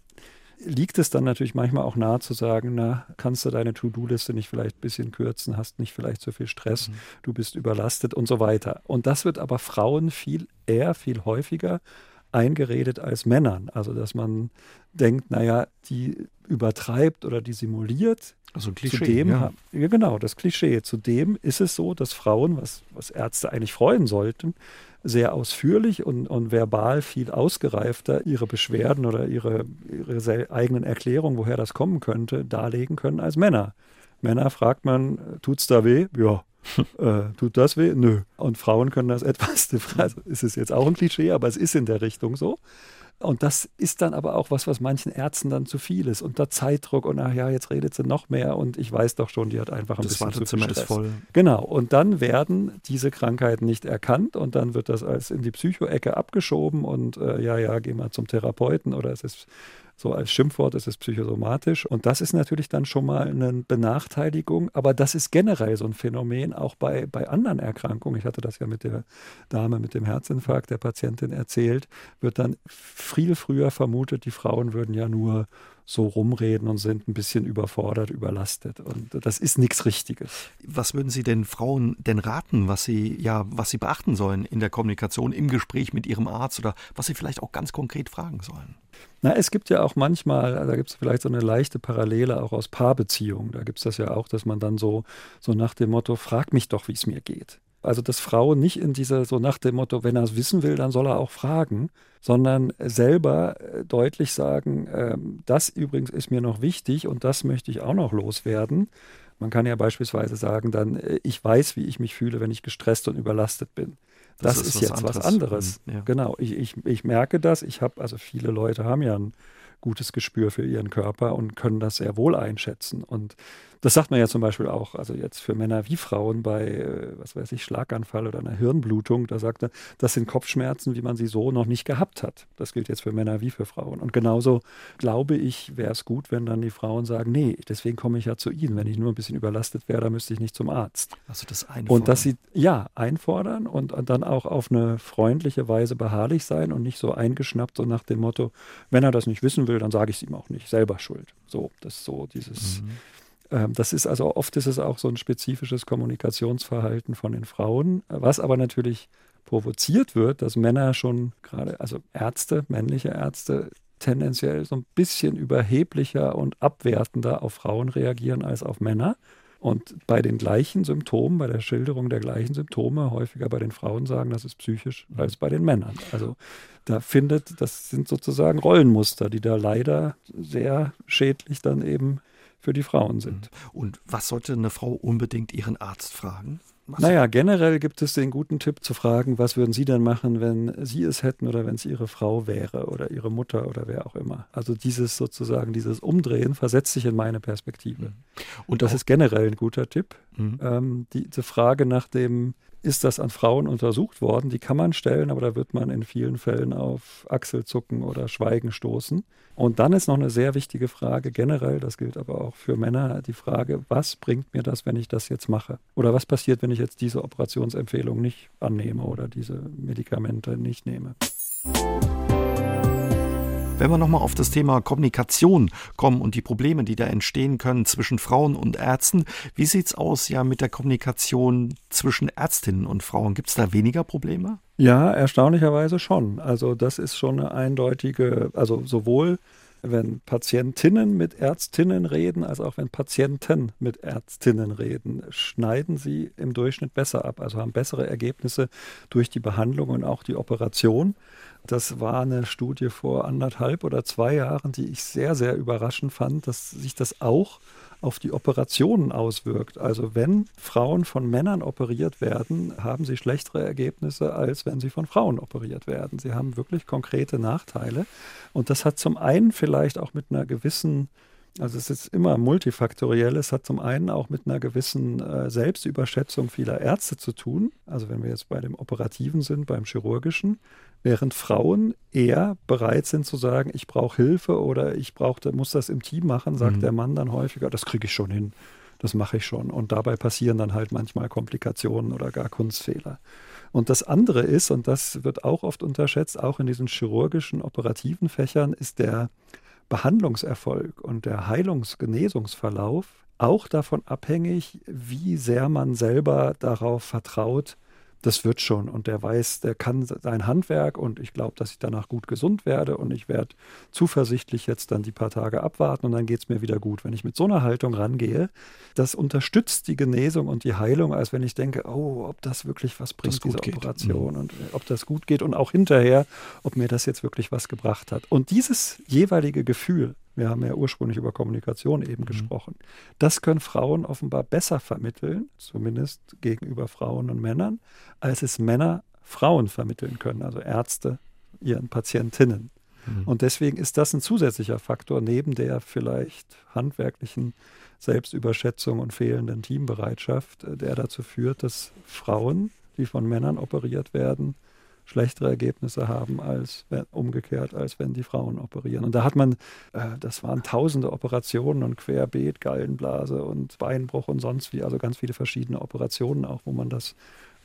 liegt es dann natürlich manchmal auch nahe zu sagen, na, kannst du deine To-Do-Liste nicht vielleicht ein bisschen kürzen, hast nicht vielleicht so viel Stress, mhm. du bist überlastet und so weiter. Und das wird aber Frauen viel eher, viel häufiger eingeredet als Männern. Also, dass man denkt, naja, die übertreibt oder die simuliert. Also ein Klischee. Zudem, ja. ja. genau, das Klischee. Zudem ist es so, dass Frauen, was, was Ärzte eigentlich freuen sollten, sehr ausführlich und, und verbal viel ausgereifter ihre Beschwerden oder ihre, ihre eigenen Erklärungen, woher das kommen könnte, darlegen können als Männer. Männer fragt man, tut's da weh? Ja. [laughs] äh, tut das weh? Nö. Und Frauen können das etwas, [laughs] also ist es jetzt auch ein Klischee, aber es ist in der Richtung so. Und das ist dann aber auch was, was manchen Ärzten dann zu viel ist. Unter Zeitdruck und ach ja, jetzt redet sie noch mehr und ich weiß doch schon, die hat einfach ein das bisschen zu viel Stress. Ist voll. Genau. Und dann werden diese Krankheiten nicht erkannt und dann wird das als in die Psychoecke abgeschoben und äh, ja, ja, geh mal zum Therapeuten oder es ist so als Schimpfwort ist es psychosomatisch. Und das ist natürlich dann schon mal eine Benachteiligung. Aber das ist generell so ein Phänomen auch bei, bei anderen Erkrankungen. Ich hatte das ja mit der Dame mit dem Herzinfarkt der Patientin erzählt. Wird dann viel früher vermutet, die Frauen würden ja nur so rumreden und sind ein bisschen überfordert, überlastet. Und das ist nichts Richtiges. Was würden Sie den Frauen denn raten, was sie ja, was sie beachten sollen in der Kommunikation, im Gespräch mit ihrem Arzt oder was sie vielleicht auch ganz konkret fragen sollen? Na, es gibt ja auch manchmal, da gibt es vielleicht so eine leichte Parallele auch aus Paarbeziehungen. Da gibt es das ja auch, dass man dann so, so nach dem Motto, frag mich doch, wie es mir geht. Also, dass Frauen nicht in dieser, so nach dem Motto, wenn er es wissen will, dann soll er auch fragen, sondern selber äh, deutlich sagen, äh, das übrigens ist mir noch wichtig und das möchte ich auch noch loswerden. Man kann ja beispielsweise sagen, dann, äh, ich weiß, wie ich mich fühle, wenn ich gestresst und überlastet bin. Das, das ist, ist was jetzt anderes. was anderes. Mhm, ja. Genau, ich, ich, ich merke das. Ich habe, also viele Leute haben ja ein gutes Gespür für ihren Körper und können das sehr wohl einschätzen. Und das sagt man ja zum Beispiel auch, also jetzt für Männer wie Frauen bei, äh, was weiß ich, Schlaganfall oder einer Hirnblutung, da sagt er, das sind Kopfschmerzen, wie man sie so noch nicht gehabt hat. Das gilt jetzt für Männer wie für Frauen. Und genauso glaube ich, wäre es gut, wenn dann die Frauen sagen, nee, deswegen komme ich ja zu Ihnen. Wenn ich nur ein bisschen überlastet wäre, dann müsste ich nicht zum Arzt. Also das einfordern. Und dass sie, ja, einfordern und, und dann auch auf eine freundliche Weise beharrlich sein und nicht so eingeschnappt, so nach dem Motto, wenn er das nicht wissen will, dann sage ich es ihm auch nicht, selber schuld. So, das ist so dieses. Mhm das ist also oft ist es auch so ein spezifisches Kommunikationsverhalten von den Frauen, was aber natürlich provoziert wird, dass Männer schon gerade, also Ärzte, männliche Ärzte, tendenziell so ein bisschen überheblicher und abwertender auf Frauen reagieren als auf Männer. Und bei den gleichen Symptomen, bei der Schilderung der gleichen Symptome, häufiger bei den Frauen sagen, das ist psychisch, als bei den Männern. Also da findet, das sind sozusagen Rollenmuster, die da leider sehr schädlich dann eben für die Frauen sind. Mhm. Und was sollte eine Frau unbedingt ihren Arzt fragen? Was? Naja, generell gibt es den guten Tipp zu fragen, was würden Sie denn machen, wenn Sie es hätten oder wenn es Ihre Frau wäre oder Ihre Mutter oder wer auch immer. Also dieses sozusagen, dieses Umdrehen versetzt sich in meine Perspektive. Mhm. Und das ist generell ein guter Tipp. Mhm. Ähm, die, diese Frage nach dem, ist das an Frauen untersucht worden? Die kann man stellen, aber da wird man in vielen Fällen auf Achselzucken oder Schweigen stoßen. Und dann ist noch eine sehr wichtige Frage generell, das gilt aber auch für Männer, die Frage, was bringt mir das, wenn ich das jetzt mache? Oder was passiert, wenn ich jetzt diese Operationsempfehlung nicht annehme oder diese Medikamente nicht nehme? Wenn wir nochmal auf das Thema Kommunikation kommen und die Probleme, die da entstehen können zwischen Frauen und Ärzten, wie sieht es aus ja mit der Kommunikation zwischen Ärztinnen und Frauen? Gibt es da weniger Probleme? Ja, erstaunlicherweise schon. Also das ist schon eine eindeutige, also sowohl wenn Patientinnen mit Ärztinnen reden, als auch wenn Patienten mit Ärztinnen reden, schneiden sie im Durchschnitt besser ab, also haben bessere Ergebnisse durch die Behandlung und auch die Operation. Das war eine Studie vor anderthalb oder zwei Jahren, die ich sehr, sehr überraschend fand, dass sich das auch auf die Operationen auswirkt. Also wenn Frauen von Männern operiert werden, haben sie schlechtere Ergebnisse, als wenn sie von Frauen operiert werden. Sie haben wirklich konkrete Nachteile. Und das hat zum einen vielleicht auch mit einer gewissen also es ist immer multifaktoriell. Es hat zum einen auch mit einer gewissen äh, Selbstüberschätzung vieler Ärzte zu tun. Also wenn wir jetzt bei dem Operativen sind, beim Chirurgischen, während Frauen eher bereit sind zu sagen, ich brauche Hilfe oder ich brauche, muss das im Team machen, sagt mhm. der Mann dann häufiger, das kriege ich schon hin, das mache ich schon. Und dabei passieren dann halt manchmal Komplikationen oder gar Kunstfehler. Und das andere ist, und das wird auch oft unterschätzt, auch in diesen chirurgischen, operativen Fächern, ist der Behandlungserfolg und der Heilungsgenesungsverlauf auch davon abhängig, wie sehr man selber darauf vertraut, das wird schon. Und der weiß, der kann sein Handwerk und ich glaube, dass ich danach gut gesund werde und ich werde zuversichtlich jetzt dann die paar Tage abwarten und dann geht es mir wieder gut. Wenn ich mit so einer Haltung rangehe, das unterstützt die Genesung und die Heilung, als wenn ich denke, oh, ob das wirklich was bringt, diese Operation mhm. und äh, ob das gut geht und auch hinterher, ob mir das jetzt wirklich was gebracht hat. Und dieses jeweilige Gefühl, wir haben ja ursprünglich über Kommunikation eben mhm. gesprochen. Das können Frauen offenbar besser vermitteln, zumindest gegenüber Frauen und Männern, als es Männer Frauen vermitteln können, also Ärzte ihren Patientinnen. Mhm. Und deswegen ist das ein zusätzlicher Faktor neben der vielleicht handwerklichen Selbstüberschätzung und fehlenden Teambereitschaft, äh, der dazu führt, dass Frauen, die von Männern operiert werden, schlechtere Ergebnisse haben als umgekehrt, als wenn die Frauen operieren. Und da hat man, äh, das waren tausende Operationen und Querbeet, Gallenblase und Beinbruch und sonst wie, also ganz viele verschiedene Operationen auch, wo man das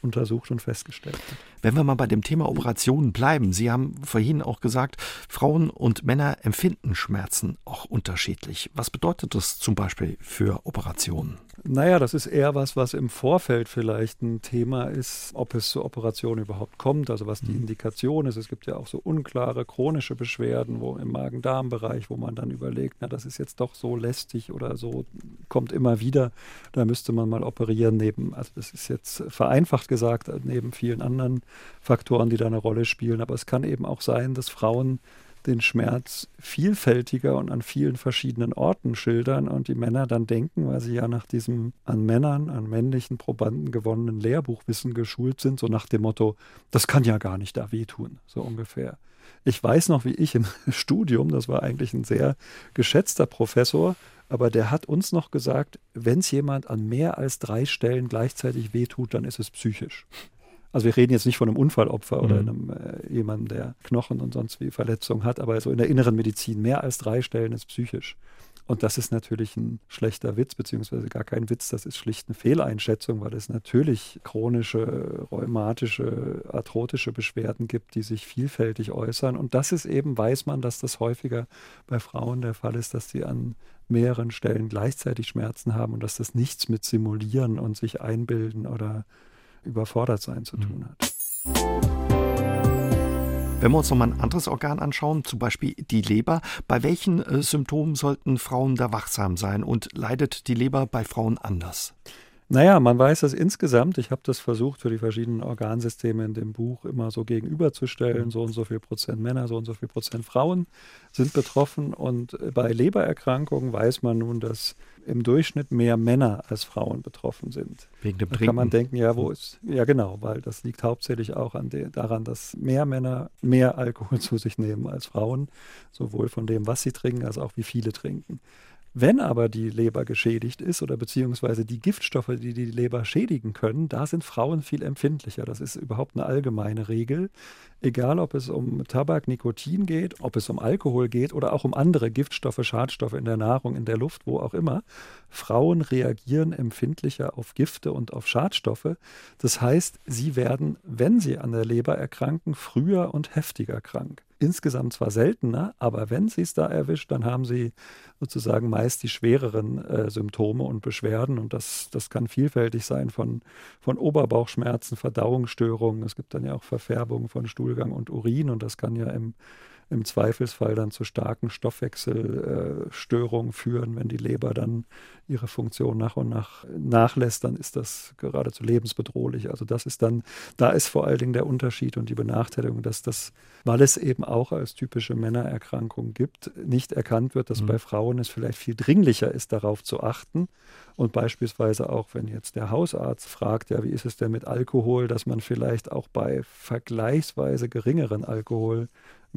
untersucht und festgestellt hat. Wenn wir mal bei dem Thema Operationen bleiben, Sie haben vorhin auch gesagt, Frauen und Männer empfinden Schmerzen auch unterschiedlich. Was bedeutet das zum Beispiel für Operationen? Naja, das ist eher was, was im Vorfeld vielleicht ein Thema ist, ob es zur Operation überhaupt kommt, also was die mhm. Indikation ist. Es gibt ja auch so unklare chronische Beschwerden, wo im Magen-Darm-Bereich, wo man dann überlegt, na, das ist jetzt doch so lästig oder so, kommt immer wieder, da müsste man mal operieren neben, also das ist jetzt vereinfacht Gesagt, neben vielen anderen Faktoren, die da eine Rolle spielen. Aber es kann eben auch sein, dass Frauen den Schmerz vielfältiger und an vielen verschiedenen Orten schildern und die Männer dann denken, weil sie ja nach diesem an Männern, an männlichen Probanden gewonnenen Lehrbuchwissen geschult sind, so nach dem Motto, das kann ja gar nicht da wehtun, so ungefähr. Ich weiß noch, wie ich im [laughs] Studium, das war eigentlich ein sehr geschätzter Professor, aber der hat uns noch gesagt, wenn es jemand an mehr als drei Stellen gleichzeitig wehtut, dann ist es psychisch. Also wir reden jetzt nicht von einem Unfallopfer oder mhm. einem äh, jemandem, der Knochen und sonst wie Verletzungen hat, aber so in der inneren Medizin mehr als drei Stellen ist psychisch. Und das ist natürlich ein schlechter Witz, beziehungsweise gar kein Witz, das ist schlicht eine Fehleinschätzung, weil es natürlich chronische, rheumatische, arthrotische Beschwerden gibt, die sich vielfältig äußern. Und das ist eben, weiß man, dass das häufiger bei Frauen der Fall ist, dass sie an mehreren Stellen gleichzeitig Schmerzen haben und dass das nichts mit Simulieren und sich einbilden oder überfordert sein zu tun hat. Wenn wir uns noch mal ein anderes Organ anschauen, zum Beispiel die Leber, bei welchen äh, Symptomen sollten Frauen da wachsam sein und leidet die Leber bei Frauen anders? Naja, man weiß das insgesamt. Ich habe das versucht für die verschiedenen Organsysteme in dem Buch immer so gegenüberzustellen. So und so viel Prozent Männer, so und so viel Prozent Frauen sind betroffen. Und bei Lebererkrankungen weiß man nun, dass im Durchschnitt mehr Männer als Frauen betroffen sind. Wegen dem da Trinken. kann man denken, ja, wo ist, ja genau, weil das liegt hauptsächlich auch an de, daran, dass mehr Männer mehr Alkohol [laughs] zu sich nehmen als Frauen, sowohl von dem, was sie trinken, als auch wie viele trinken. Wenn aber die Leber geschädigt ist oder beziehungsweise die Giftstoffe, die die Leber schädigen können, da sind Frauen viel empfindlicher. Das ist überhaupt eine allgemeine Regel. Egal, ob es um Tabak, Nikotin geht, ob es um Alkohol geht oder auch um andere Giftstoffe, Schadstoffe in der Nahrung, in der Luft, wo auch immer. Frauen reagieren empfindlicher auf Gifte und auf Schadstoffe. Das heißt, sie werden, wenn sie an der Leber erkranken, früher und heftiger krank insgesamt zwar seltener, aber wenn sie es da erwischt, dann haben sie sozusagen meist die schwereren äh, Symptome und Beschwerden. Und das, das kann vielfältig sein von, von Oberbauchschmerzen, Verdauungsstörungen. Es gibt dann ja auch Verfärbungen von Stuhlgang und Urin und das kann ja im im Zweifelsfall dann zu starken Stoffwechselstörungen führen. Wenn die Leber dann ihre Funktion nach und nach nachlässt, dann ist das geradezu lebensbedrohlich. Also das ist dann, da ist vor allen Dingen der Unterschied und die Benachteiligung, dass das, weil es eben auch als typische Männererkrankung gibt, nicht erkannt wird, dass mhm. bei Frauen es vielleicht viel dringlicher ist, darauf zu achten. Und beispielsweise auch, wenn jetzt der Hausarzt fragt, ja, wie ist es denn mit Alkohol, dass man vielleicht auch bei vergleichsweise geringeren Alkohol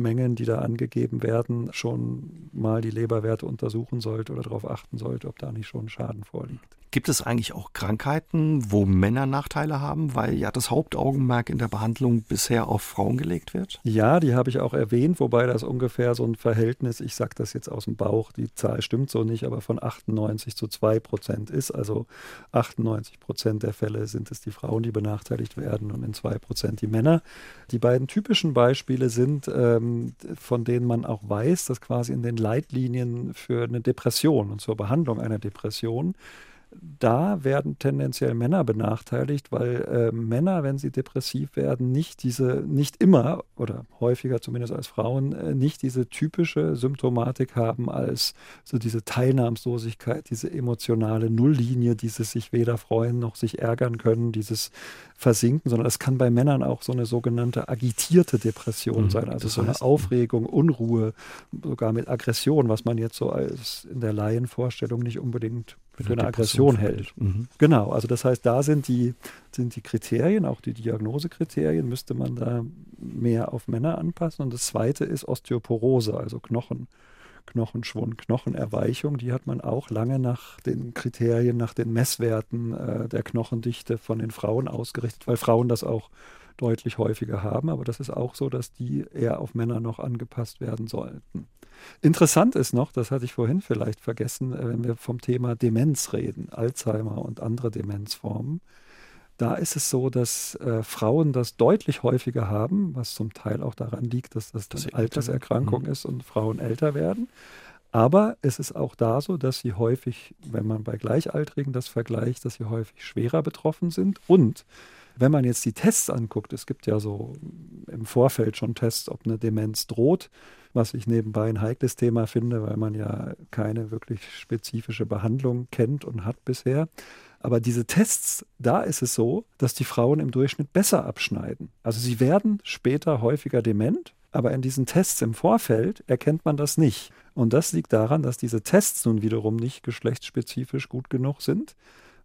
Mengen, die da angegeben werden, schon mal die Leberwerte untersuchen sollte oder darauf achten sollte, ob da nicht schon Schaden vorliegt. Gibt es eigentlich auch Krankheiten, wo Männer Nachteile haben, weil ja das Hauptaugenmerk in der Behandlung bisher auf Frauen gelegt wird? Ja, die habe ich auch erwähnt, wobei das ungefähr so ein Verhältnis, ich sage das jetzt aus dem Bauch, die Zahl stimmt so nicht, aber von 98 zu 2 Prozent ist. Also 98 Prozent der Fälle sind es die Frauen, die benachteiligt werden und in 2 Prozent die Männer. Die beiden typischen Beispiele sind, ähm, von denen man auch weiß, dass quasi in den Leitlinien für eine Depression und zur Behandlung einer Depression da werden tendenziell Männer benachteiligt, weil äh, Männer, wenn sie depressiv werden, nicht diese, nicht immer oder häufiger zumindest als Frauen, äh, nicht diese typische Symptomatik haben als so diese Teilnahmslosigkeit, diese emotionale Nulllinie, dieses sich weder freuen noch sich ärgern können, dieses Versinken, sondern es kann bei Männern auch so eine sogenannte agitierte Depression mhm, sein, also so eine Aufregung, Unruhe, sogar mit Aggression, was man jetzt so als in der Laienvorstellung nicht unbedingt für eine Aggression hält. Mhm. Genau, also das heißt, da sind die, sind die Kriterien, auch die Diagnosekriterien, müsste man da mehr auf Männer anpassen. Und das zweite ist Osteoporose, also Knochen. Knochenschwund, Knochenerweichung, die hat man auch lange nach den Kriterien, nach den Messwerten äh, der Knochendichte von den Frauen ausgerichtet, weil Frauen das auch deutlich häufiger haben. Aber das ist auch so, dass die eher auf Männer noch angepasst werden sollten. Interessant ist noch, das hatte ich vorhin vielleicht vergessen, äh, wenn wir vom Thema Demenz reden, Alzheimer und andere Demenzformen. Da ist es so, dass äh, Frauen das deutlich häufiger haben, was zum Teil auch daran liegt, dass das, das eine Alterserkrankung mhm. ist und Frauen älter werden. Aber es ist auch da so, dass sie häufig, wenn man bei Gleichaltrigen das vergleicht, dass sie häufig schwerer betroffen sind und wenn man jetzt die Tests anguckt, es gibt ja so im Vorfeld schon Tests, ob eine Demenz droht, was ich nebenbei ein heikles Thema finde, weil man ja keine wirklich spezifische Behandlung kennt und hat bisher. Aber diese Tests, da ist es so, dass die Frauen im Durchschnitt besser abschneiden. Also sie werden später häufiger dement, aber in diesen Tests im Vorfeld erkennt man das nicht. Und das liegt daran, dass diese Tests nun wiederum nicht geschlechtsspezifisch gut genug sind,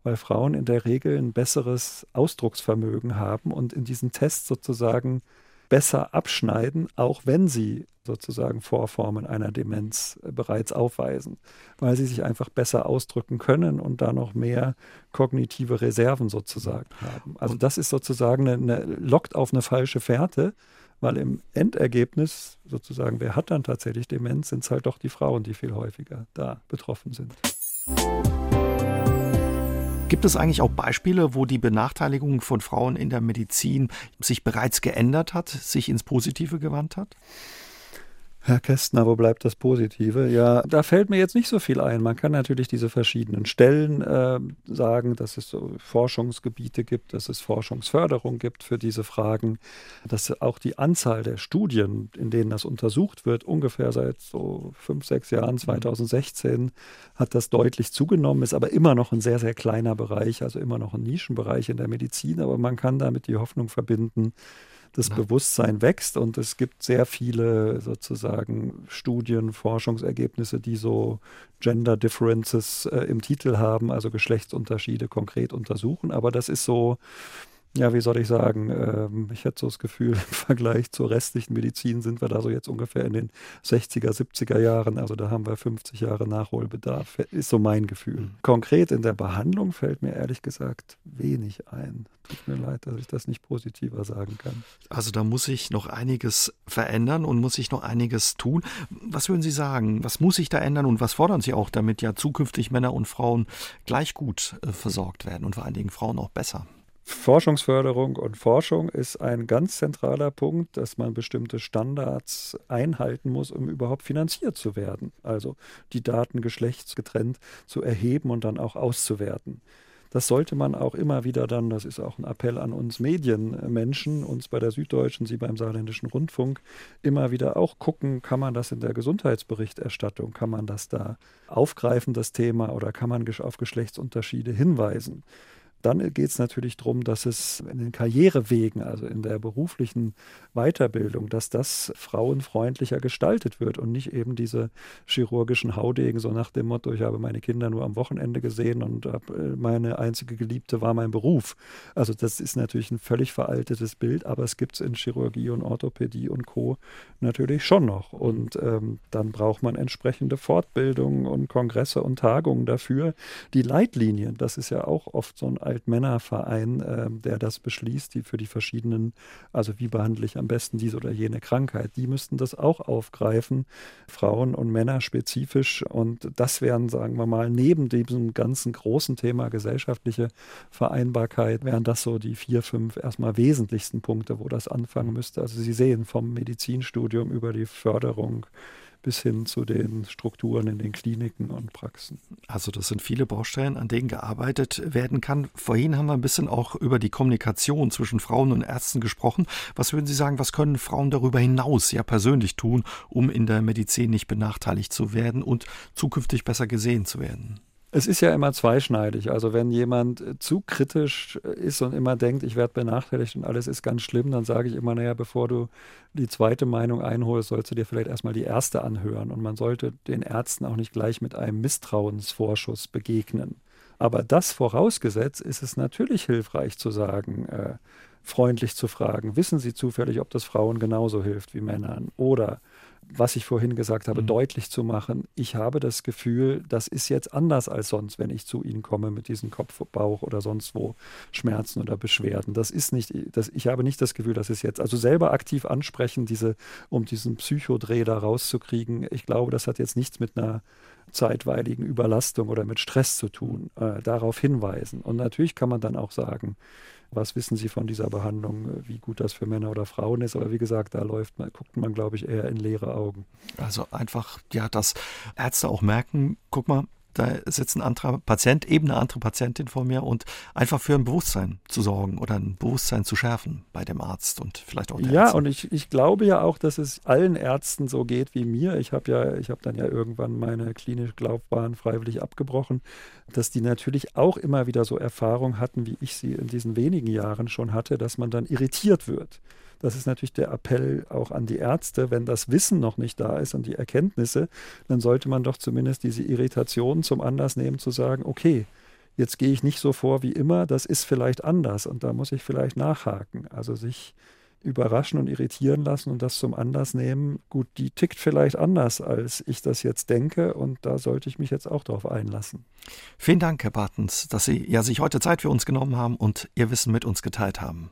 weil Frauen in der Regel ein besseres Ausdrucksvermögen haben und in diesen Tests sozusagen besser abschneiden, auch wenn sie sozusagen Vorformen einer Demenz bereits aufweisen, weil sie sich einfach besser ausdrücken können und da noch mehr kognitive Reserven sozusagen haben. Also das ist sozusagen eine, eine lockt auf eine falsche Fährte, weil im Endergebnis sozusagen, wer hat dann tatsächlich Demenz, sind es halt doch die Frauen, die viel häufiger da betroffen sind. Gibt es eigentlich auch Beispiele, wo die Benachteiligung von Frauen in der Medizin sich bereits geändert hat, sich ins Positive gewandt hat? Herr Kästner, wo bleibt das Positive? Ja, da fällt mir jetzt nicht so viel ein. Man kann natürlich diese verschiedenen Stellen äh, sagen, dass es so Forschungsgebiete gibt, dass es Forschungsförderung gibt für diese Fragen, dass auch die Anzahl der Studien, in denen das untersucht wird, ungefähr seit so fünf, sechs Jahren, 2016, hat das deutlich zugenommen, ist aber immer noch ein sehr, sehr kleiner Bereich, also immer noch ein Nischenbereich in der Medizin, aber man kann damit die Hoffnung verbinden, das ja. Bewusstsein wächst und es gibt sehr viele sozusagen Studien, Forschungsergebnisse, die so Gender Differences äh, im Titel haben, also Geschlechtsunterschiede konkret untersuchen. Aber das ist so, ja, wie soll ich sagen, ähm, ich hätte so das Gefühl, [laughs] im Vergleich zur restlichen Medizin sind wir da so jetzt ungefähr in den 60er, 70er Jahren. Also da haben wir 50 Jahre Nachholbedarf, ist so mein Gefühl. Mhm. Konkret in der Behandlung fällt mir ehrlich gesagt wenig ein. Tut mir leid, dass ich das nicht positiver sagen kann. Also da muss sich noch einiges verändern und muss sich noch einiges tun. Was würden Sie sagen? Was muss sich da ändern und was fordern Sie auch, damit ja zukünftig Männer und Frauen gleich gut äh, versorgt werden und vor allen Dingen Frauen auch besser? Forschungsförderung und Forschung ist ein ganz zentraler Punkt, dass man bestimmte Standards einhalten muss, um überhaupt finanziert zu werden. Also die Daten geschlechtsgetrennt zu erheben und dann auch auszuwerten. Das sollte man auch immer wieder dann, das ist auch ein Appell an uns Medienmenschen, uns bei der Süddeutschen, Sie beim Saarländischen Rundfunk, immer wieder auch gucken, kann man das in der Gesundheitsberichterstattung, kann man das da aufgreifen, das Thema, oder kann man auf Geschlechtsunterschiede hinweisen. Dann geht es natürlich darum, dass es in den Karrierewegen, also in der beruflichen Weiterbildung, dass das frauenfreundlicher gestaltet wird und nicht eben diese chirurgischen Haudegen, so nach dem Motto, ich habe meine Kinder nur am Wochenende gesehen und äh, meine einzige Geliebte war mein Beruf. Also das ist natürlich ein völlig veraltetes Bild, aber es gibt es in Chirurgie und Orthopädie und Co. natürlich schon noch. Und ähm, dann braucht man entsprechende Fortbildungen und Kongresse und Tagungen dafür. Die Leitlinien, das ist ja auch oft so ein Altmännerverein, äh, der das beschließt, die für die verschiedenen, also wie behandle ich am besten diese oder jene Krankheit, die müssten das auch aufgreifen, Frauen und Männer spezifisch. Und das wären, sagen wir mal, neben diesem ganzen großen Thema gesellschaftliche Vereinbarkeit, wären das so die vier, fünf erstmal wesentlichsten Punkte, wo das anfangen müsste. Also Sie sehen vom Medizinstudium über die Förderung bis hin zu den Strukturen in den Kliniken und Praxen. Also das sind viele Baustellen, an denen gearbeitet werden kann. Vorhin haben wir ein bisschen auch über die Kommunikation zwischen Frauen und Ärzten gesprochen. Was würden Sie sagen, was können Frauen darüber hinaus ja persönlich tun, um in der Medizin nicht benachteiligt zu werden und zukünftig besser gesehen zu werden? Es ist ja immer zweischneidig. Also wenn jemand äh, zu kritisch äh, ist und immer denkt, ich werde benachteiligt und alles ist ganz schlimm, dann sage ich immer, naja, bevor du die zweite Meinung einholst, sollst du dir vielleicht erstmal die erste anhören. Und man sollte den Ärzten auch nicht gleich mit einem Misstrauensvorschuss begegnen. Aber das vorausgesetzt ist es natürlich hilfreich zu sagen, äh, freundlich zu fragen, wissen Sie zufällig, ob das Frauen genauso hilft wie Männern? Oder was ich vorhin gesagt habe, mhm. deutlich zu machen, ich habe das Gefühl, das ist jetzt anders als sonst, wenn ich zu Ihnen komme mit diesem Kopf, Bauch oder sonst wo Schmerzen oder Beschwerden. Das ist nicht, das, ich habe nicht das Gefühl, dass es jetzt, also selber aktiv ansprechen, diese, um diesen Psychodreh da rauszukriegen, ich glaube, das hat jetzt nichts mit einer zeitweiligen Überlastung oder mit Stress zu tun, äh, darauf hinweisen. Und natürlich kann man dann auch sagen, was wissen Sie von dieser Behandlung, wie gut das für Männer oder Frauen ist. Aber wie gesagt, da läuft man, guckt man, glaube ich, eher in leere Augen. Also einfach, ja, dass Ärzte auch merken, guck mal, da sitzt ein anderer Patient, eben eine andere Patientin vor mir und einfach für ein Bewusstsein zu sorgen oder ein Bewusstsein zu schärfen bei dem Arzt und vielleicht auch der Ja, Ärztin. und ich, ich glaube ja auch, dass es allen Ärzten so geht wie mir. Ich habe ja, ich habe dann ja irgendwann meine klinische Laufbahn freiwillig abgebrochen, dass die natürlich auch immer wieder so Erfahrungen hatten, wie ich sie in diesen wenigen Jahren schon hatte, dass man dann irritiert wird. Das ist natürlich der Appell auch an die Ärzte, wenn das Wissen noch nicht da ist und die Erkenntnisse, dann sollte man doch zumindest diese Irritation zum Anlass nehmen, zu sagen, okay, jetzt gehe ich nicht so vor wie immer, das ist vielleicht anders und da muss ich vielleicht nachhaken. Also sich überraschen und irritieren lassen und das zum Anlass nehmen, gut, die tickt vielleicht anders, als ich das jetzt denke und da sollte ich mich jetzt auch darauf einlassen. Vielen Dank, Herr Bartens, dass Sie ja sich heute Zeit für uns genommen haben und Ihr Wissen mit uns geteilt haben.